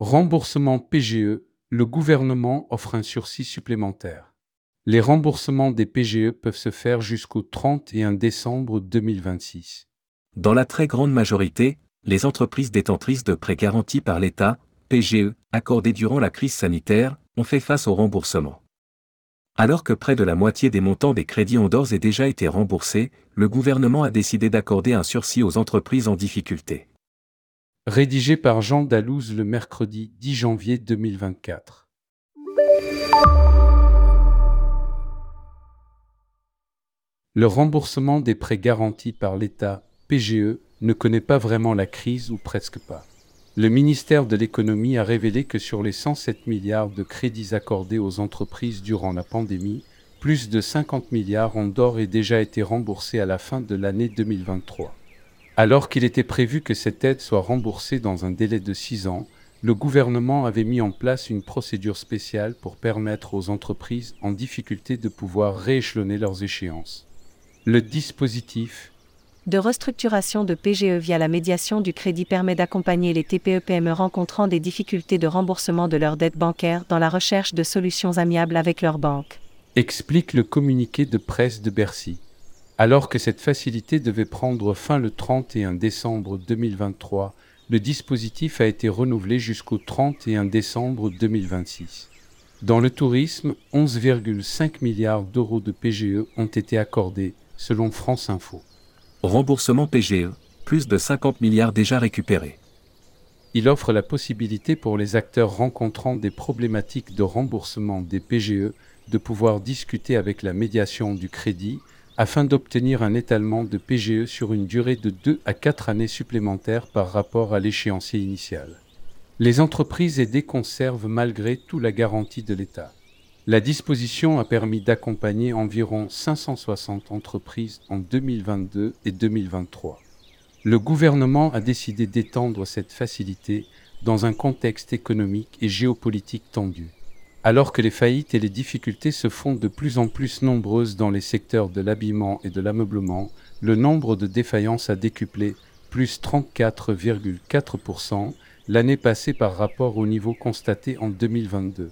Remboursement PGE, le gouvernement offre un sursis supplémentaire. Les remboursements des PGE peuvent se faire jusqu'au 31 décembre 2026. Dans la très grande majorité, les entreprises détentrices de prêts garantis par l'État, PGE, accordés durant la crise sanitaire, ont fait face au remboursement. Alors que près de la moitié des montants des crédits ont d'ores déjà été remboursés, le gouvernement a décidé d'accorder un sursis aux entreprises en difficulté. Rédigé par Jean Dalouse le mercredi 10 janvier 2024. Le remboursement des prêts garantis par l'État, PGE, ne connaît pas vraiment la crise ou presque pas. Le ministère de l'économie a révélé que sur les 107 milliards de crédits accordés aux entreprises durant la pandémie, plus de 50 milliards ont d'ores et déjà été remboursés à la fin de l'année 2023. Alors qu'il était prévu que cette aide soit remboursée dans un délai de 6 ans, le gouvernement avait mis en place une procédure spéciale pour permettre aux entreprises en difficulté de pouvoir rééchelonner leurs échéances. Le dispositif de restructuration de PGE via la médiation du crédit permet d'accompagner les TPE-PME rencontrant des difficultés de remboursement de leurs dettes bancaires dans la recherche de solutions amiables avec leurs banques. Explique le communiqué de presse de Bercy. Alors que cette facilité devait prendre fin le 31 décembre 2023, le dispositif a été renouvelé jusqu'au 31 décembre 2026. Dans le tourisme, 11,5 milliards d'euros de PGE ont été accordés, selon France Info. Remboursement PGE, plus de 50 milliards déjà récupérés. Il offre la possibilité pour les acteurs rencontrant des problématiques de remboursement des PGE de pouvoir discuter avec la médiation du crédit afin d'obtenir un étalement de PGE sur une durée de 2 à 4 années supplémentaires par rapport à l'échéancier initial. Les entreprises aidées conservent malgré tout la garantie de l'État. La disposition a permis d'accompagner environ 560 entreprises en 2022 et 2023. Le gouvernement a décidé d'étendre cette facilité dans un contexte économique et géopolitique tendu. Alors que les faillites et les difficultés se font de plus en plus nombreuses dans les secteurs de l'habillement et de l'ameublement, le nombre de défaillances a décuplé, plus 34,4% l'année passée par rapport au niveau constaté en 2022.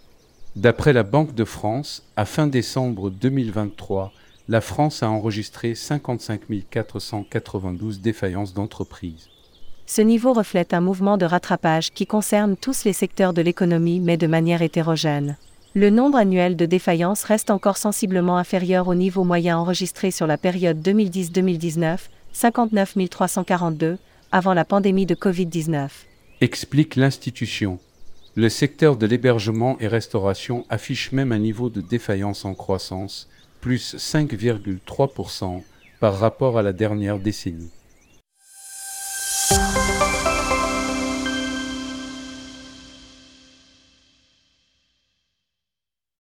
D'après la Banque de France, à fin décembre 2023, la France a enregistré 55 492 défaillances d'entreprises. Ce niveau reflète un mouvement de rattrapage qui concerne tous les secteurs de l'économie mais de manière hétérogène. Le nombre annuel de défaillances reste encore sensiblement inférieur au niveau moyen enregistré sur la période 2010-2019, 59 342, avant la pandémie de Covid-19. Explique l'institution. Le secteur de l'hébergement et restauration affiche même un niveau de défaillance en croissance, plus 5,3% par rapport à la dernière décennie.